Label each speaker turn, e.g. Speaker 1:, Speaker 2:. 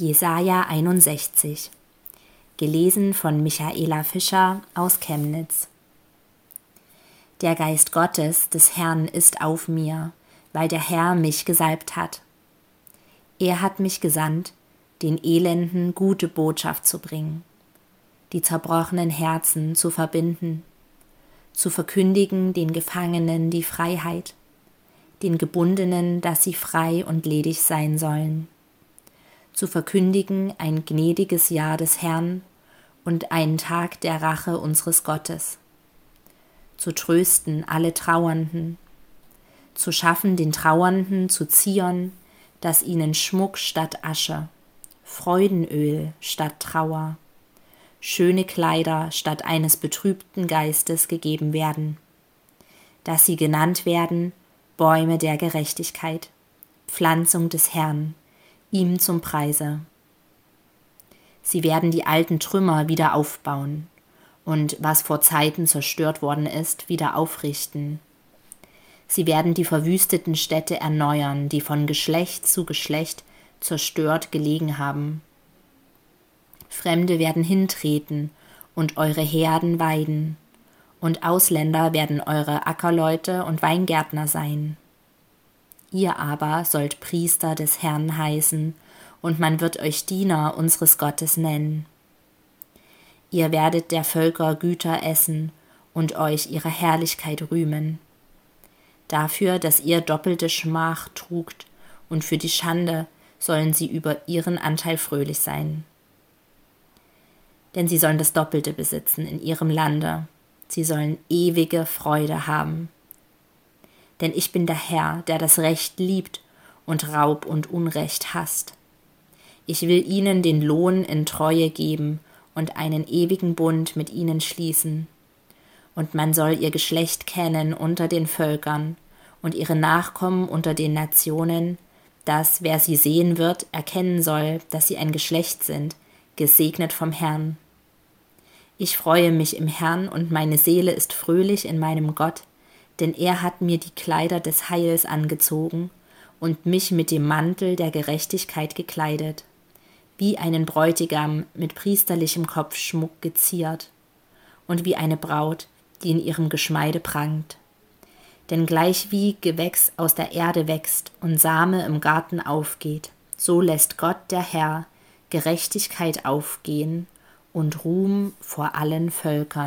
Speaker 1: Jesaja 61. Gelesen von Michaela Fischer aus Chemnitz. Der Geist Gottes des Herrn ist auf mir, weil der Herr mich gesalbt hat. Er hat mich gesandt, den Elenden gute Botschaft zu bringen, die zerbrochenen Herzen zu verbinden, zu verkündigen den Gefangenen die Freiheit, den Gebundenen, dass sie frei und ledig sein sollen zu verkündigen ein gnädiges Jahr des Herrn und einen Tag der Rache unseres Gottes, zu trösten alle Trauernden, zu schaffen den Trauernden zu Zion, dass ihnen Schmuck statt Asche, Freudenöl statt Trauer, schöne Kleider statt eines betrübten Geistes gegeben werden, dass sie genannt werden Bäume der Gerechtigkeit, Pflanzung des Herrn, ihm zum Preise. Sie werden die alten Trümmer wieder aufbauen und was vor Zeiten zerstört worden ist, wieder aufrichten. Sie werden die verwüsteten Städte erneuern, die von Geschlecht zu Geschlecht zerstört gelegen haben. Fremde werden hintreten und eure Herden weiden, und Ausländer werden eure Ackerleute und Weingärtner sein. Ihr aber sollt Priester des Herrn heißen, und man wird euch Diener unseres Gottes nennen. Ihr werdet der Völker Güter essen und euch ihrer Herrlichkeit rühmen. Dafür, dass ihr doppelte Schmach trugt, und für die Schande sollen sie über ihren Anteil fröhlich sein. Denn sie sollen das Doppelte besitzen in ihrem Lande, sie sollen ewige Freude haben denn ich bin der Herr, der das Recht liebt und Raub und Unrecht hasst. Ich will ihnen den Lohn in Treue geben und einen ewigen Bund mit ihnen schließen. Und man soll ihr Geschlecht kennen unter den Völkern und ihre Nachkommen unter den Nationen, dass wer sie sehen wird, erkennen soll, dass sie ein Geschlecht sind, gesegnet vom Herrn. Ich freue mich im Herrn und meine Seele ist fröhlich in meinem Gott, denn er hat mir die Kleider des Heils angezogen und mich mit dem Mantel der Gerechtigkeit gekleidet, wie einen Bräutigam mit priesterlichem Kopfschmuck geziert und wie eine Braut, die in ihrem Geschmeide prangt. Denn gleichwie Gewächs aus der Erde wächst und Same im Garten aufgeht, so lässt Gott der Herr Gerechtigkeit aufgehen und Ruhm vor allen Völkern.